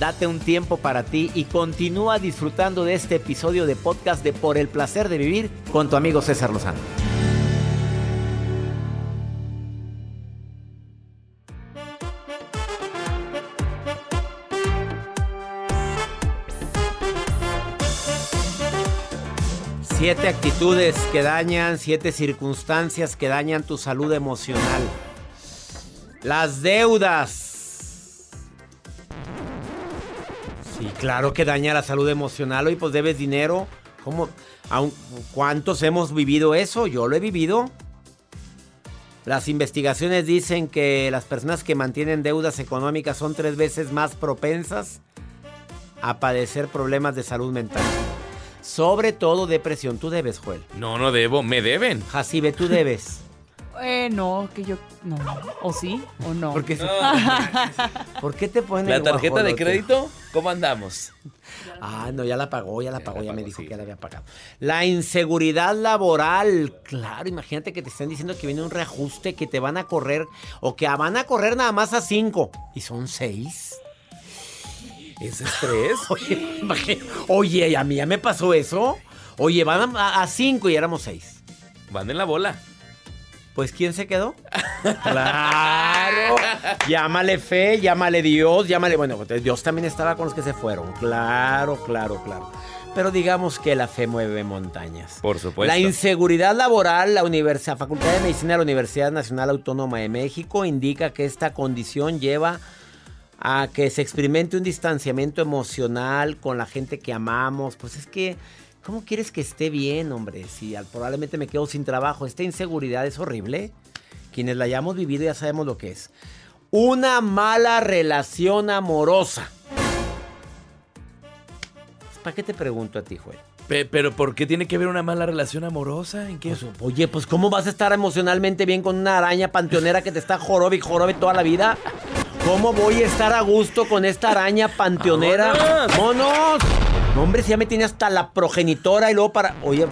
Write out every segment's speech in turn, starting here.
Date un tiempo para ti y continúa disfrutando de este episodio de podcast de Por el placer de vivir con tu amigo César Lozano. Siete actitudes que dañan, siete circunstancias que dañan tu salud emocional. Las deudas. Sí, claro que daña la salud emocional. Hoy pues debes dinero. ¿Cómo? ¿Cuántos hemos vivido eso? Yo lo he vivido. Las investigaciones dicen que las personas que mantienen deudas económicas son tres veces más propensas a padecer problemas de salud mental. Sobre todo depresión. Tú debes, Joel. No, no debo. Me deben. Jacibe, tú debes. Eh, no, que yo. No. ¿O sí? ¿O no? ¿Por qué, ¿Por qué te ponen ¿La tarjeta de crédito? ¿Cómo andamos? Ah, no, ya la pagó, ya la pagó, ya, me dijo que ya la había pagado. La inseguridad laboral. Claro, imagínate que te están diciendo que viene un reajuste, que te van a correr, o que van a correr nada más a cinco. Y son seis. ¿Es estrés? oye, oye, a mí ya me pasó eso. Oye, van a, cinco y éramos seis. Van en la bola. Pues ¿quién se quedó? claro. llámale fe, llámale Dios, llámale. Bueno, Dios también estaba con los que se fueron. Claro, claro, claro. Pero digamos que la fe mueve montañas. Por supuesto. La inseguridad laboral, la Universidad, Facultad de Medicina de la Universidad Nacional Autónoma de México indica que esta condición lleva a que se experimente un distanciamiento emocional con la gente que amamos. Pues es que, ¿cómo quieres que esté bien, hombre? Si probablemente me quedo sin trabajo. Esta inseguridad es horrible. Quienes la hayamos vivido ya sabemos lo que es. Una mala relación amorosa. ¿Para qué te pregunto a ti, Joel? Pero ¿por qué tiene que haber una mala relación amorosa? ¿En qué? Pues, oye, pues ¿cómo vas a estar emocionalmente bien con una araña panteonera que te está jorobe y jorobe toda la vida? ¿Cómo voy a estar a gusto con esta araña panteonera? ¡Monos! hombre, si ya me tiene hasta la progenitora y luego para. Oye,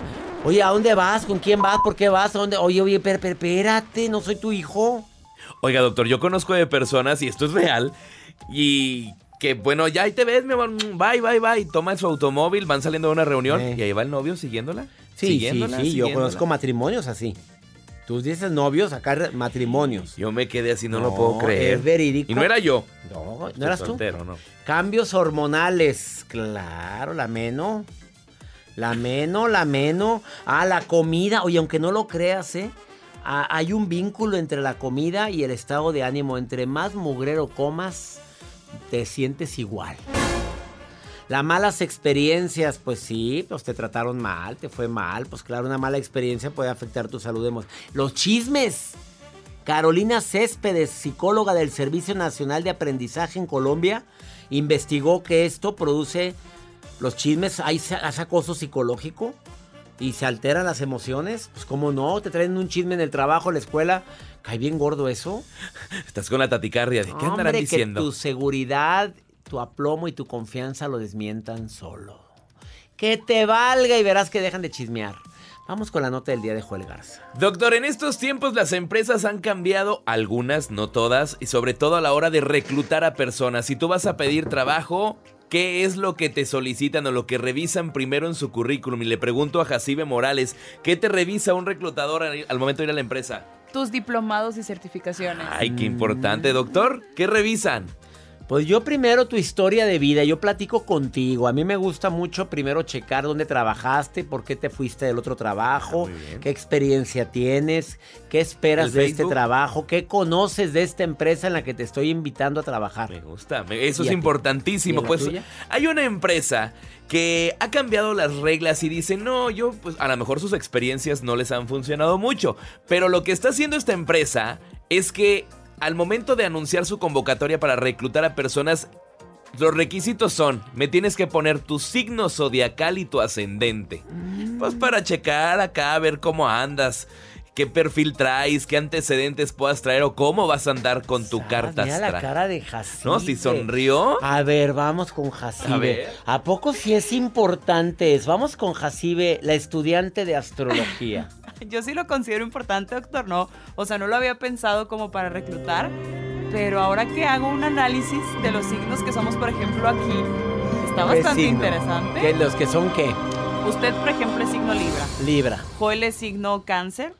oye, ¿a dónde vas? ¿Con quién vas? ¿Por qué vas? ¿A dónde? Oye, oye, espérate, no soy tu hijo. Oiga, doctor, yo conozco de personas, y esto es real, y que bueno, ya ahí te ves, mi amor, bye, bye, bye. Toma su automóvil, van saliendo a una reunión y ahí va el novio siguiéndola. Sí, sí, sí, yo conozco matrimonios así. Tú dices novios, acá matrimonios. Yo me quedé así, no, lo puedo creer. Es verídico. Y no era yo. No, no eras tú. No. Cambios hormonales. Claro, la meno. La meno, la meno. Ah, la comida. Oye, aunque no lo creas, ¿eh? Ah, hay un vínculo entre la comida y el estado de ánimo. Entre más mugrero comas, te sientes igual. Las malas experiencias, pues sí, pues te trataron mal, te fue mal. Pues claro, una mala experiencia puede afectar tu salud emocional. Los chismes. Carolina Céspedes, psicóloga del Servicio Nacional de Aprendizaje en Colombia, investigó que esto produce los chismes, hay acoso psicológico y se alteran las emociones. Pues cómo no, te traen un chisme en el trabajo, en la escuela. ¿Cae bien gordo eso? Estás con la taticardia. ¿De qué andarán diciendo? Que tu seguridad tu aplomo y tu confianza lo desmientan solo. Que te valga y verás que dejan de chismear. Vamos con la nota del día de Joel Garza. Doctor, en estos tiempos las empresas han cambiado, algunas, no todas, y sobre todo a la hora de reclutar a personas. Si tú vas a pedir trabajo, ¿qué es lo que te solicitan o lo que revisan primero en su currículum? Y le pregunto a Jacibe Morales, ¿qué te revisa un reclutador al momento de ir a la empresa? Tus diplomados y certificaciones. Ay, qué importante, doctor. ¿Qué revisan? Pues yo primero tu historia de vida, yo platico contigo. A mí me gusta mucho primero checar dónde trabajaste, por qué te fuiste del otro trabajo, ah, qué experiencia tienes, qué esperas de este trabajo, qué conoces de esta empresa en la que te estoy invitando a trabajar. Me gusta, eso es importantísimo. Pues hay una empresa que ha cambiado las reglas y dice, no, yo, pues a lo mejor sus experiencias no les han funcionado mucho, pero lo que está haciendo esta empresa es que al momento de anunciar su convocatoria para reclutar a personas, los requisitos son, me tienes que poner tu signo zodiacal y tu ascendente. Pues para checar acá, a ver cómo andas qué perfil traes, qué antecedentes puedas traer o cómo vas a andar con tu carta mira la cara de Jacibe. ¿No? Si sonrió. A ver, vamos con Jacibe. A, poco sí es importante? Vamos con Jacibe, la estudiante de astrología. Yo sí lo considero importante, doctor, no. O sea, no lo había pensado como para reclutar. pero ahora que hago un análisis de los signos que somos, por ejemplo, aquí, está bastante interesante. ¿Qué, ¿Los que son qué? Usted, por ejemplo, es signo Libra. Libra. Joel es signo Cáncer.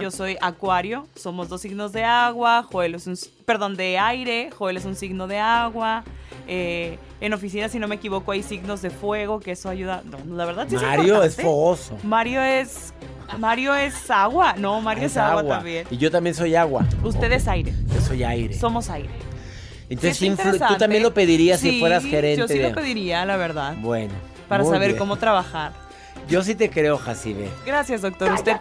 Yo soy Acuario. Somos dos signos de agua. Joel es un, perdón, de aire. Joel es un signo de agua. Eh, en oficina, si no me equivoco, hay signos de fuego, que eso ayuda. la verdad sí Mario es, fogoso. Mario es. Mario es agua. No, Mario es, agua, también. Y yo también soy agua. Usted es aire. Yo soy aire. Somos aire. Entonces, tú también lo pedirías si fueras gerente. Yo sí lo pediría, la verdad. Bueno. Para saber cómo trabajar. Yo sí te creo, Jacibe. Gracias, doctor. Usted.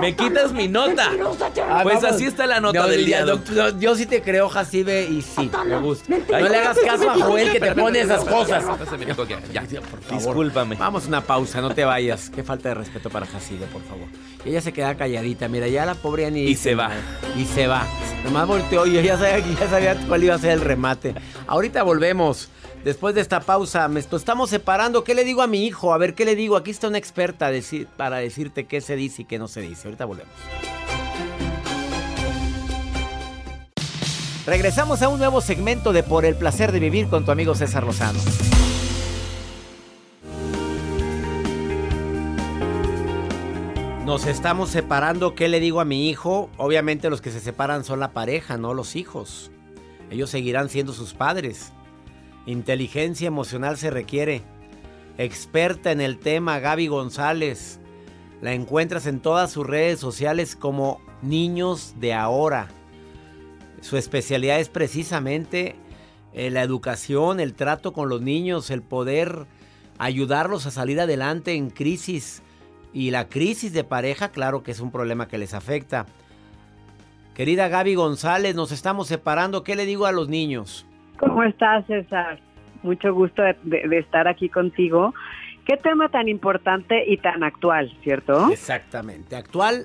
Me quitas mi nota. Ah, pues así está la nota del día. Doctor. Yo sí te creo, Jacibe, y sí, me gusta. No le hagas caso a Joel que te pone esas cosas. Ya, Discúlpame. Vamos a una pausa, no te vayas. Qué falta de respeto para Jacibe, por favor. Y ella se queda calladita, mira, ya la pobre ni. Y se va. Y se va. Nomás volteó y ya sabía, ya sabía cuál iba a ser el remate. Ahorita volvemos. Después de esta pausa, me estamos separando. ¿Qué le digo a mi hijo? A ver, ¿qué le digo? Aquí está una experta para decirte qué se dice y qué no se dice. Ahorita volvemos. Regresamos a un nuevo segmento de Por el placer de vivir con tu amigo César Lozano. Nos estamos separando. ¿Qué le digo a mi hijo? Obviamente los que se separan son la pareja, no los hijos. Ellos seguirán siendo sus padres. Inteligencia emocional se requiere. Experta en el tema, Gaby González. La encuentras en todas sus redes sociales como Niños de Ahora. Su especialidad es precisamente eh, la educación, el trato con los niños, el poder ayudarlos a salir adelante en crisis. Y la crisis de pareja, claro que es un problema que les afecta. Querida Gaby González, nos estamos separando. ¿Qué le digo a los niños? ¿Cómo estás, César? Mucho gusto de, estar aquí contigo. Qué tema tan importante y tan actual, ¿cierto? Exactamente, actual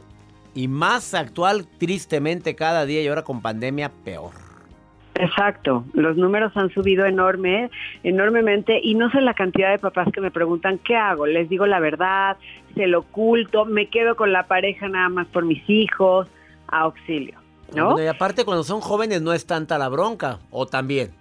y más actual, tristemente, cada día y ahora con pandemia, peor. Exacto, los números han subido enorme, enormemente y no sé la cantidad de papás que me preguntan qué hago, les digo la verdad, se lo oculto, me quedo con la pareja nada más por mis hijos, auxilio, ¿no? y aparte cuando son jóvenes no es tanta la bronca, o también.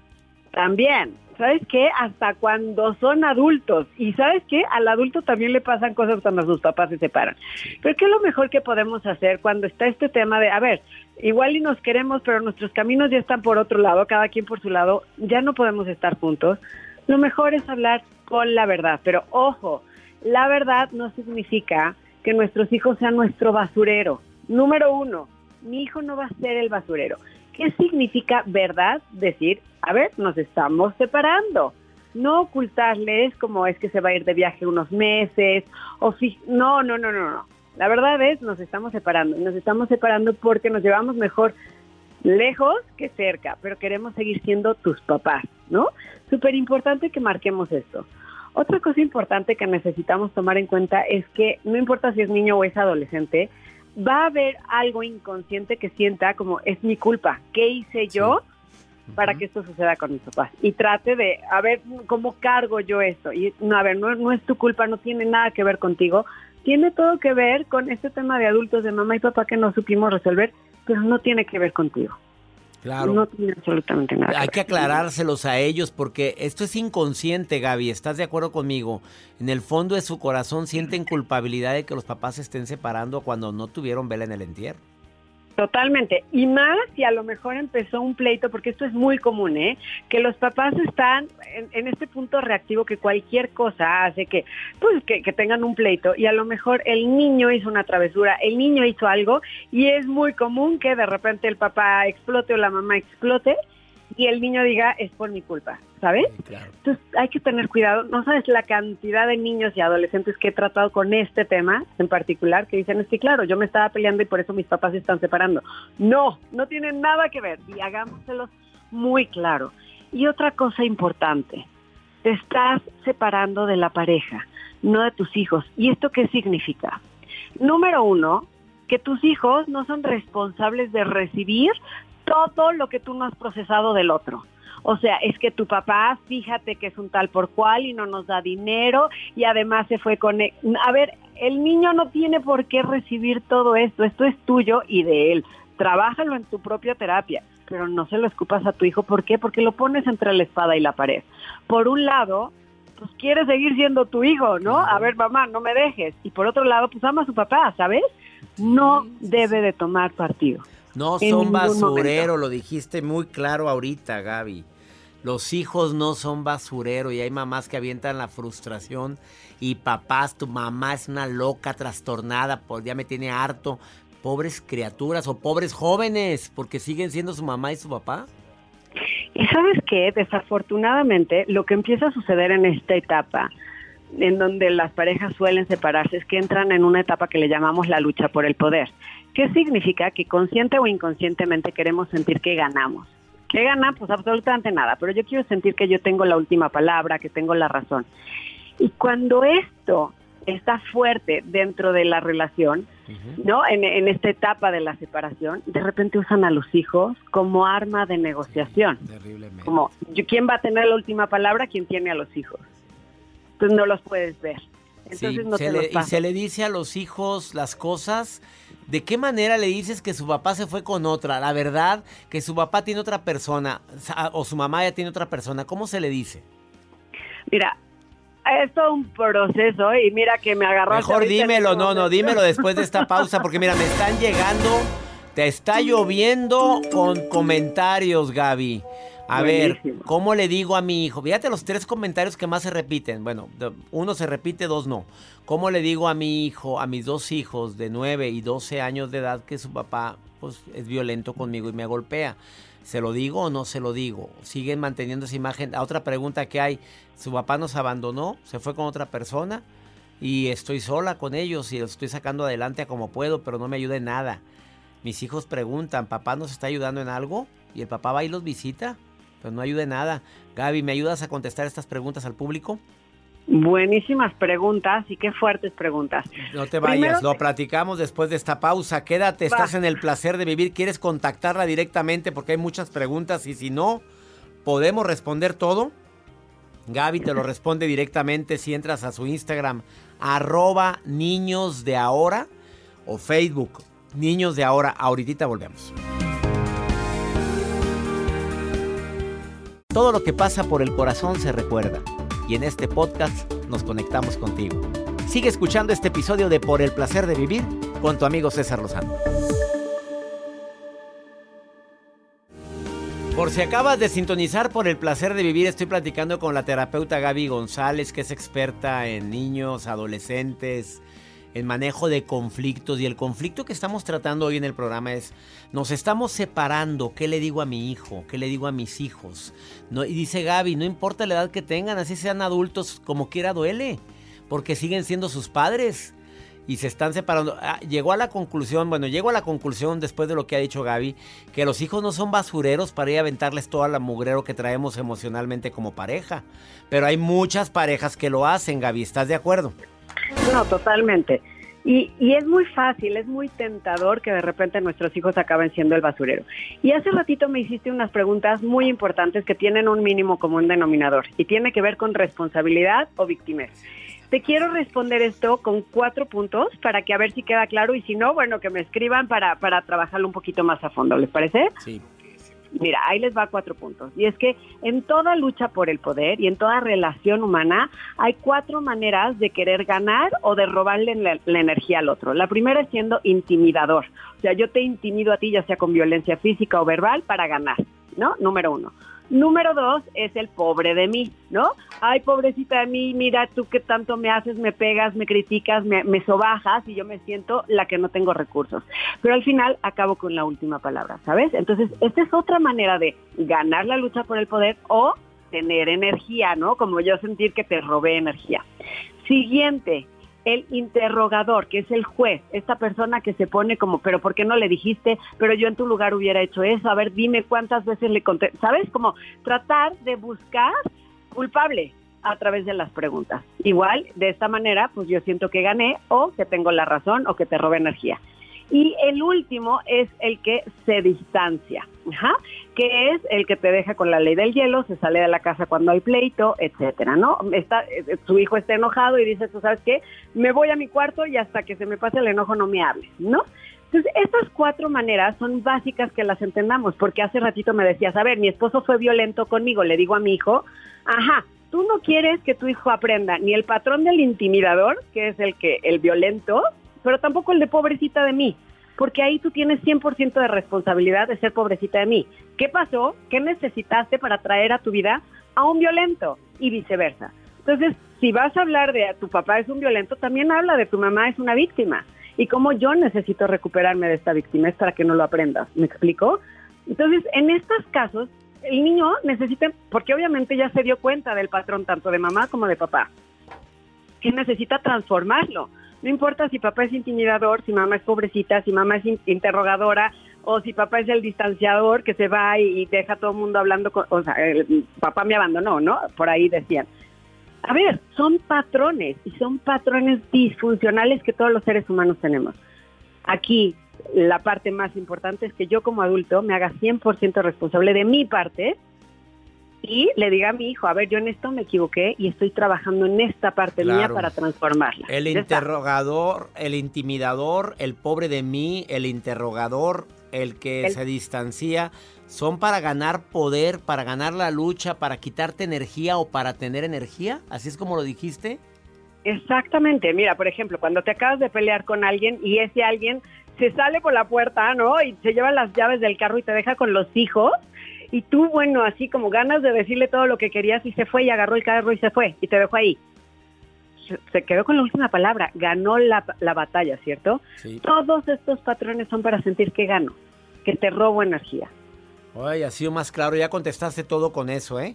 También, ¿sabes qué? Hasta cuando son adultos. Y ¿sabes qué? Al adulto también le pasan cosas cuando sus papás se separan. Pero ¿qué es lo mejor que podemos hacer cuando está este tema de, a ver, igual y nos queremos, pero nuestros caminos ya están por otro lado, cada quien por su lado, ya no podemos estar juntos? Lo mejor es hablar con la verdad. Pero ojo, la verdad no significa que nuestros hijos sean nuestro basurero. Número uno, mi hijo no va a ser el basurero. ¿Qué significa verdad? Decir, a ver, nos estamos separando. No ocultarles como es que se va a ir de viaje unos meses o no, no, no, no, no. La verdad es, nos estamos separando. Nos estamos separando porque nos llevamos mejor lejos que cerca, pero queremos seguir siendo tus papás, ¿no? Súper importante que marquemos esto. Otra cosa importante que necesitamos tomar en cuenta es que no importa si es niño o es adolescente, va a haber algo inconsciente que sienta como es mi culpa, ¿qué hice yo para que esto suceda con mis papás? Y trate de, a ver, ¿cómo cargo yo esto? Y no, a ver, no, no es tu culpa, no tiene nada que ver contigo, tiene todo que ver con este tema de adultos, de mamá y papá que no supimos resolver, pero no tiene que ver contigo. Claro. No tiene absolutamente nada. Hay que aclarárselos a ellos porque esto es inconsciente, Gaby. ¿Estás de acuerdo conmigo? En el fondo de su corazón sienten culpabilidad de que los papás se estén separando cuando no tuvieron vela en el entierro. Totalmente. Y más si a lo mejor empezó un pleito, porque esto es muy común, ¿eh? Que los papás están en, este punto reactivo que cualquier cosa hace que, pues, que, que, tengan un pleito y a lo mejor el niño hizo una travesura, el niño hizo algo y es muy común que de repente el papá explote o la mamá explote y el niño diga es por mi culpa, ¿sabes? Entonces hay que tener cuidado. No sabes la cantidad de niños y adolescentes que he tratado con este tema en particular que dicen es que claro, yo me estaba peleando y por eso mis papás se están separando. No, no tiene nada que ver y hagámoselo muy claro. Y otra cosa importante, te estás separando de la pareja, no de tus hijos. ¿Y esto qué significa? Número uno, que tus hijos no son responsables de recibir todo lo que tú no has procesado del otro. O sea, es que tu papá, fíjate que es un tal por cual y no nos da dinero y además se fue con... A ver, el niño no tiene por qué recibir todo esto, esto es tuyo y de él. trabájalo en tu propia terapia, pero no se lo escupas a tu hijo. ¿Por qué? Porque lo pones entre la espada y la pared. Por un lado, pues quiere seguir siendo tu hijo, ¿no? A ver, mamá, no me dejes. Y por otro lado, pues ama a su papá, ¿sabes? No debe de tomar partido. No son basurero, lo dijiste muy claro ahorita, Gaby. Los hijos no son basurero y hay mamás que avientan la frustración y papás, tu mamá es una loca trastornada, pues ya me tiene harto. Pobres criaturas o pobres jóvenes, porque siguen siendo su mamá y su papá. Y sabes qué, desafortunadamente, lo que empieza a suceder en esta etapa, en donde las parejas suelen separarse, es que entran en una etapa que le llamamos la lucha por el poder. ¿Qué significa? Que consciente o inconscientemente queremos sentir que ganamos. ¿Qué gana? Pues absolutamente nada, pero yo quiero sentir que yo tengo la última palabra, que tengo la razón. Y cuando esto está fuerte dentro de la relación, ¿no? En, esta etapa de la separación, de repente usan a los hijos como arma de negociación. Como, ¿quién va a tener la última palabra? ¿Quién tiene a los hijos? Entonces no los puedes ver. Entonces no se le, y se le dice a los hijos las cosas. ¿De qué manera le dices que su papá se fue con otra? La verdad, que su papá tiene otra persona o su mamá ya tiene otra persona. ¿Cómo se le dice? Mira, es todo un proceso y mira que me agarró. Mejor dímelo, no, no, dímelo después de esta pausa porque mira, me están llegando, te está lloviendo con comentarios, Gaby. A ver, ¿cómo le digo a mi hijo? Fíjate los tres comentarios que más se repiten. Bueno, uno se repite, dos no. ¿Cómo le digo a mi hijo, a mis dos hijos de 9 y 12 años de edad que su papá pues, es violento conmigo y me golpea? ¿Se lo digo o no se lo digo? Siguen manteniendo esa imagen. La otra pregunta que hay, su papá nos abandonó, se fue con otra persona y estoy sola con ellos y los estoy sacando adelante como puedo, pero no me ayuda en nada. Mis hijos preguntan, ¿papá nos está ayudando en algo? Y el papá va y los visita, pero no ayuda en nada. Gaby, ¿me ayudas a contestar estas preguntas al público? Buenísimas preguntas y qué fuertes preguntas. No te vayas, lo platicamos después de esta pausa. Quédate, estás en el placer de vivir. ¿Quieres contactarla directamente? Porque hay muchas preguntas y si no, podemos responder todo. Gaby te lo responde directamente si entras a su Instagram, arroba niños de ahora o Facebook, niños de ahora. Ahorita volvemos. Todo lo que pasa por el corazón se recuerda y en este podcast nos conectamos contigo. Sigue escuchando este episodio de Por el placer de vivir con tu amigo César Lozano. Por si acabas de sintonizar por el placer de vivir, estoy platicando con la terapeuta Gaby González, que es experta en niños, adolescentes, en manejo de conflictos. Y el conflicto que estamos tratando hoy en el programa es, nos estamos separando, ¿qué le digo a mi hijo? ¿Qué le digo a mis hijos? No, y dice Gaby, no importa la edad que tengan, así sean adultos, como quiera duele, porque siguen siendo sus padres. Y se están separando. Ah, llegó a la conclusión, bueno, llego a la conclusión después de lo que ha dicho Gaby, que los hijos no son basureros para ir a aventarles toda la mugrero que traemos emocionalmente como pareja. Pero hay muchas parejas que lo hacen, Gaby, ¿estás de acuerdo? No, totalmente. Y, y, es muy fácil, es muy tentador que de repente nuestros hijos acaben siendo el basurero. Y hace ratito me hiciste unas preguntas muy importantes que tienen un mínimo común denominador y tiene que ver con responsabilidad o victimez. Te quiero responder esto con cuatro puntos para que a ver si queda claro y si no, bueno, que me escriban para, para trabajarlo un poquito más a fondo, ¿les parece? Sí. Mira, ahí les va cuatro puntos. Y es que en toda lucha por el poder y en toda relación humana hay cuatro maneras de querer ganar o de robarle la, energía al otro. La primera es siendo intimidador. O sea, yo te intimido a ti ya sea con violencia física o verbal para ganar, ¿no? Número uno. Número dos es el pobre de mí, ¿no? Ay, pobrecita de mí, mira tú que tanto me haces, me pegas, me criticas, me, me sobajas y yo me siento la que no tengo recursos. Pero al final acabo con la última palabra, ¿sabes? Entonces, esta es otra manera de ganar la lucha por el poder o tener energía, ¿no? Como yo sentir que te robé energía. Siguiente, el interrogador, que es el juez, esta persona que se pone como, pero ¿por qué no le dijiste? Pero yo en tu lugar hubiera hecho eso, a ver, dime cuántas veces le conté, ¿sabes? Como tratar de buscar culpable a través de las preguntas. Igual, de esta manera, pues yo siento que gané o que tengo la razón o que te robé energía. Y el último es el que se distancia, Ajá, que es el que te deja con la ley del hielo, se sale de la casa cuando hay pleito, etcétera, ¿no? Está, su hijo está enojado y dice, tú sabes qué, me voy a mi cuarto y hasta que se me pase el enojo no me hables, ¿no? Entonces, estas cuatro maneras son básicas que las entendamos, porque hace ratito me decías, a ver, mi esposo fue violento conmigo, le digo a mi hijo, ajá, tú no quieres que tu hijo aprenda ni el patrón del intimidador, que es el que el violento, pero tampoco el de pobrecita de mí, porque ahí tú tienes 100% de responsabilidad de ser pobrecita de mí. ¿Qué pasó? ¿Qué necesitaste para traer a tu vida a un violento? Y viceversa. Entonces, si vas a hablar de tu papá es un violento, también habla de tu mamá es una víctima. Y cómo yo necesito recuperarme de esta víctima es para que no lo aprendas. ¿Me explico? Entonces, en estos casos, el niño necesita, porque obviamente ya se dio cuenta del patrón tanto de mamá como de papá, que necesita transformarlo. No importa si papá es intimidador, si mamá es pobrecita, si mamá es interrogadora o si papá es el distanciador que se va y, deja a todo el mundo hablando, con, o sea, el, papá me abandonó, ¿no? Por ahí decían. A ver, son patrones y son patrones disfuncionales que todos los seres humanos tenemos. Aquí la parte más importante es que yo como adulto me haga 100% responsable de mi parte y le diga a mi hijo, a ver, yo en esto me equivoqué y estoy trabajando en esta parte mía para transformarla. El interrogador, el intimidador, el pobre de mí, el interrogador, el que se distancia, son para ganar poder, para ganar la lucha, para quitarte energía o para tener energía. Así es como lo dijiste. Exactamente. Mira, por ejemplo, cuando te acabas de pelear con alguien y ese alguien se sale por la puerta, ¿no? Y se lleva las llaves del carro y te deja con los hijos. Y tú, bueno, así como ganas de decirle todo lo que querías y se fue y agarró el carro y se fue y te dejó ahí. Se, quedó con la última palabra, ganó la, batalla, ¿cierto? Todos estos patrones son para sentir que gano, que te robo energía. Ay, ha sido más claro, ya contestaste todo con eso, ¿eh?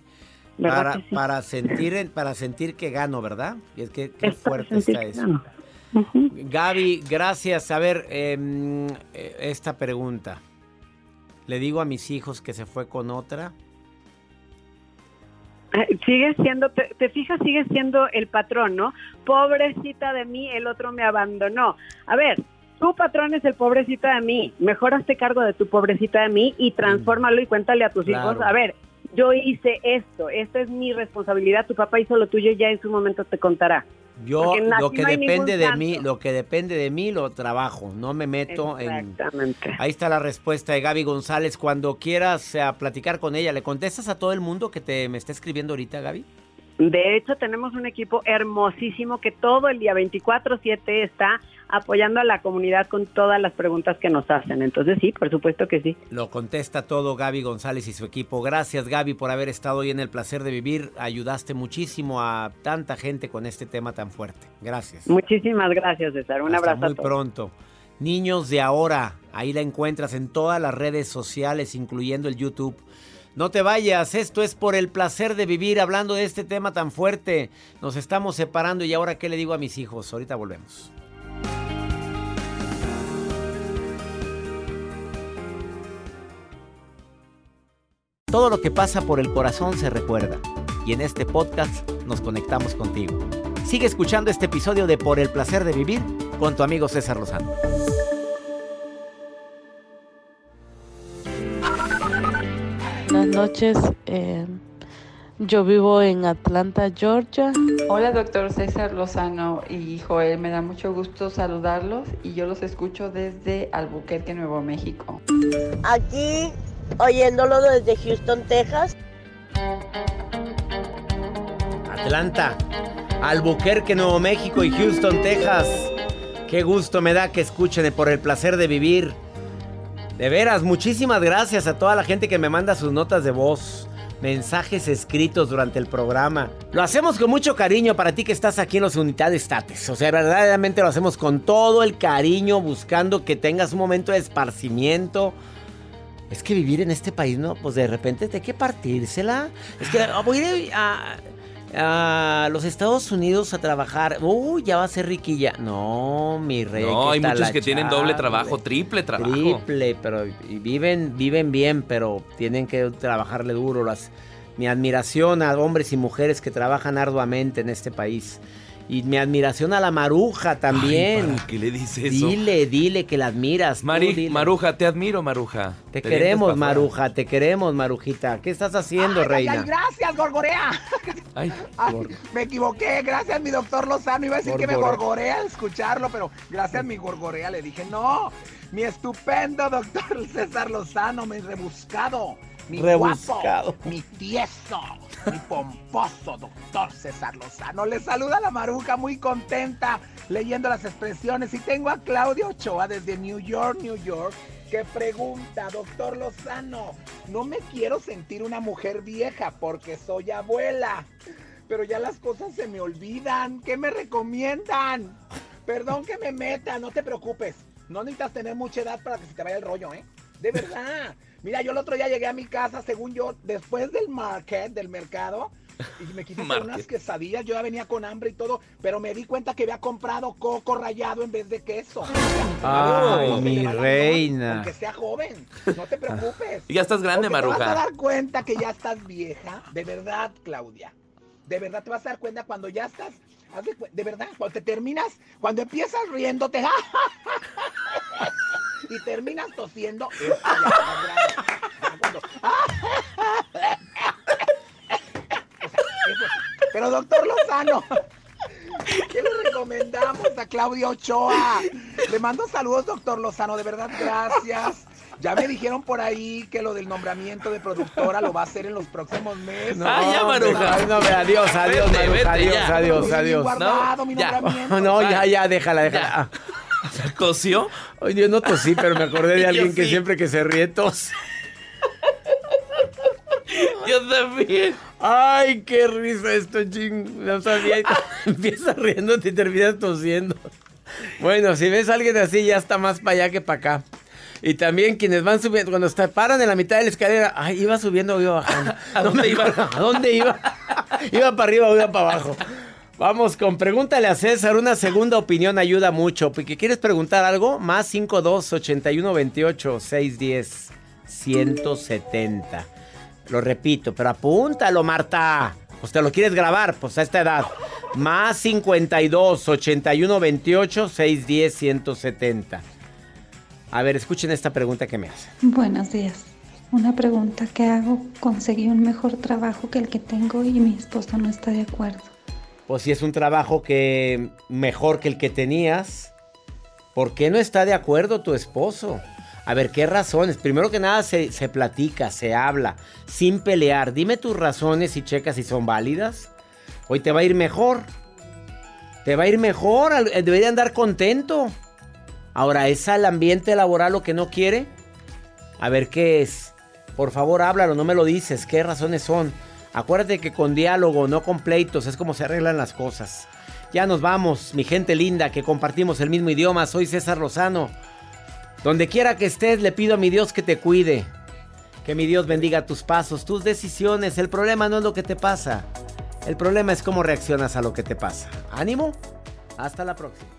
Para, para, sentir, para sentir que gano, ¿verdad? Y es que qué fuerte está eso. Gaby, gracias. A ver, em, eh, esta pregunta. ¿Le digo a mis hijos que se fue con otra? Sigue siendo, te, te, fijas, sigue siendo el patrón, ¿no? Pobrecita de mí, el otro me abandonó. A ver, tu patrón es el pobrecita de mí. Mejor hazte cargo de tu pobrecita de mí y transfórmalo y cuéntale a tus hijos. A ver, yo hice esto, esta es mi responsabilidad. Tu papá hizo lo tuyo, ya en su momento te contará. Yo lo que depende de mí, lo que depende de mí lo trabajo, no me meto Exactamente. Ahí está la respuesta de Gaby González. Cuando quieras eh, platicar con ella, ¿le contestas a todo el mundo que te me está escribiendo ahorita, Gaby? De hecho, tenemos un equipo hermosísimo que todo el día 24/7 está apoyando a la comunidad con todas las preguntas que nos hacen. Entonces sí, por supuesto que sí. Lo contesta todo Gaby González y su equipo. Gracias Gaby por haber estado hoy en el placer de vivir. Ayudaste muchísimo a tanta gente con este tema tan fuerte. Gracias. Muchísimas gracias César. Un Hasta abrazo. Muy pronto. Niños de ahora, ahí la encuentras en todas las redes sociales, incluyendo el YouTube. No te vayas, esto es por el placer de vivir hablando de este tema tan fuerte. Nos estamos separando y ahora qué le digo a mis hijos. Ahorita volvemos. Todo lo que pasa por el corazón se recuerda y en este podcast nos conectamos contigo. Sigue escuchando este episodio de Por el placer de vivir con tu amigo César Lozano. Buenas noches. Eh, yo vivo en Atlanta, Georgia. Hola, doctor César Lozano y Joel. Me da mucho gusto saludarlos y yo los escucho desde Albuquerque, Nuevo México. Aquí oyéndolo desde Houston, Texas. Atlanta, Albuquerque, Nuevo México y Houston, Texas. Qué gusto me da que escuchen por el placer de vivir. De veras, muchísimas gracias a toda la gente que me manda sus notas de voz, mensajes escritos durante el programa. Lo hacemos con mucho cariño para ti que estás aquí en los Unidades States. O sea, verdaderamente lo hacemos con todo el cariño, buscando que tengas un momento de esparcimiento, es que vivir en este país, ¿no? Pues de repente hay que partírsela. Es que ah, voy a, a, los Estados Unidos a trabajar. Uy, ya va a ser riquilla. No, mi rey. No, hay muchos que tienen doble trabajo, triple trabajo. Triple, pero viven, viven bien, pero tienen que trabajarle duro. Las, mi admiración a hombres y mujeres que trabajan arduamente en este país. Y mi admiración a la Maruja también. qué le dices eso? Dile, dile que la admiras. Mari, Maruja, te admiro, Maruja. Te, queremos, Maruja, te queremos, Marujita. ¿Qué estás haciendo, reina? Ay, gracias, Gorgorea. Ay, me equivoqué, gracias, mi doctor Lozano. Iba a decir que me gorgorea al escucharlo, pero gracias, mi Gorgorea. Le dije, no, mi estupendo doctor César Lozano, mi rebuscado, mi rebuscado. guapo, mi tieso mi pomposo doctor César Lozano. Le saluda la maruja muy contenta leyendo las expresiones y tengo a Claudia Ochoa desde New York, New York, que pregunta, doctor Lozano, no me quiero sentir una mujer vieja porque soy abuela, pero ya las cosas se me olvidan. ¿Qué me recomiendan? Perdón que me meta, no te preocupes. No necesitas tener mucha edad para que se te vaya el rollo, ¿eh? De verdad. Mira, yo el otro día llegué a mi casa, según yo, después del market, del mercado, y me quise hacer unas quesadillas. Yo ya venía con hambre y todo, pero me di cuenta que había comprado coco rallado en vez de queso. Ay, mi reina. Aunque sea joven, no te preocupes. Y ya estás grande, Maruja. Te vas a dar cuenta que ya estás vieja, de verdad, Claudia. De verdad te vas a dar cuenta cuando ya estás de, verdad, cuando te terminas, cuando empiezas riéndote y terminas tosiendo, Pero doctor Lozano, ¿qué le recomendamos a Claudia Ochoa? Le mando saludos, doctor Lozano, de verdad, gracias. Ya me dijeron por ahí que lo del nombramiento de productora lo va a hacer en los próximos meses. No, ah, ya, Maruja. No, adiós, adiós, adiós, adiós, adiós. Guardado, no, ya. no, ya, ya, déjala, déjala. ¿Tosió? Oye, yo no tosí, pero me acordé de alguien que siempre que se ríe tos. Yo también. Ay, qué risa esto, ching. No sabía. Empiezas riéndote y terminas tosiendo. Bueno, si ves a alguien así, ya está más para allá que para acá. Y también quienes van subiendo, cuando se paran en la mitad de la escalera, ay, iba subiendo o iba bajando. ¿A dónde iba? ¿A dónde iba? iba para arriba o iba para abajo. Vamos con pregúntale a César, una segunda opinión ayuda mucho. Porque quieres preguntar algo, más 52 81 28 610 170. Lo repito, pero apúntalo, Marta. Pues te lo quieres grabar, pues a esta edad. Más 52 81 28 610 170. A ver, escuchen esta pregunta que me hacen. Buenos días. Una pregunta que hago, conseguí un mejor trabajo que el que tengo y mi esposo no está de acuerdo. Pues si es un trabajo que mejor que el que tenías, ¿por qué no está de acuerdo tu esposo? A ver, ¿qué razones? Primero que nada se, se platica, se habla, sin pelear. Dime tus razones y checa si son válidas. Hoy te va a ir mejor. Te va a ir mejor, debería andar contento. Ahora, ¿es al ambiente laboral lo que no quiere? A ver, ¿qué es? Por favor, háblalo, no me lo dices. ¿Qué razones son? Acuérdate que con diálogo, no con pleitos, es como se arreglan las cosas. Ya nos vamos, mi gente linda, que compartimos el mismo idioma. Soy César Lozano. Donde quiera que estés, le pido a mi Dios que te cuide. Que mi Dios bendiga tus pasos, tus decisiones. El problema no es lo que te pasa. El problema es cómo reaccionas a lo que te pasa. Ánimo. Hasta la próxima.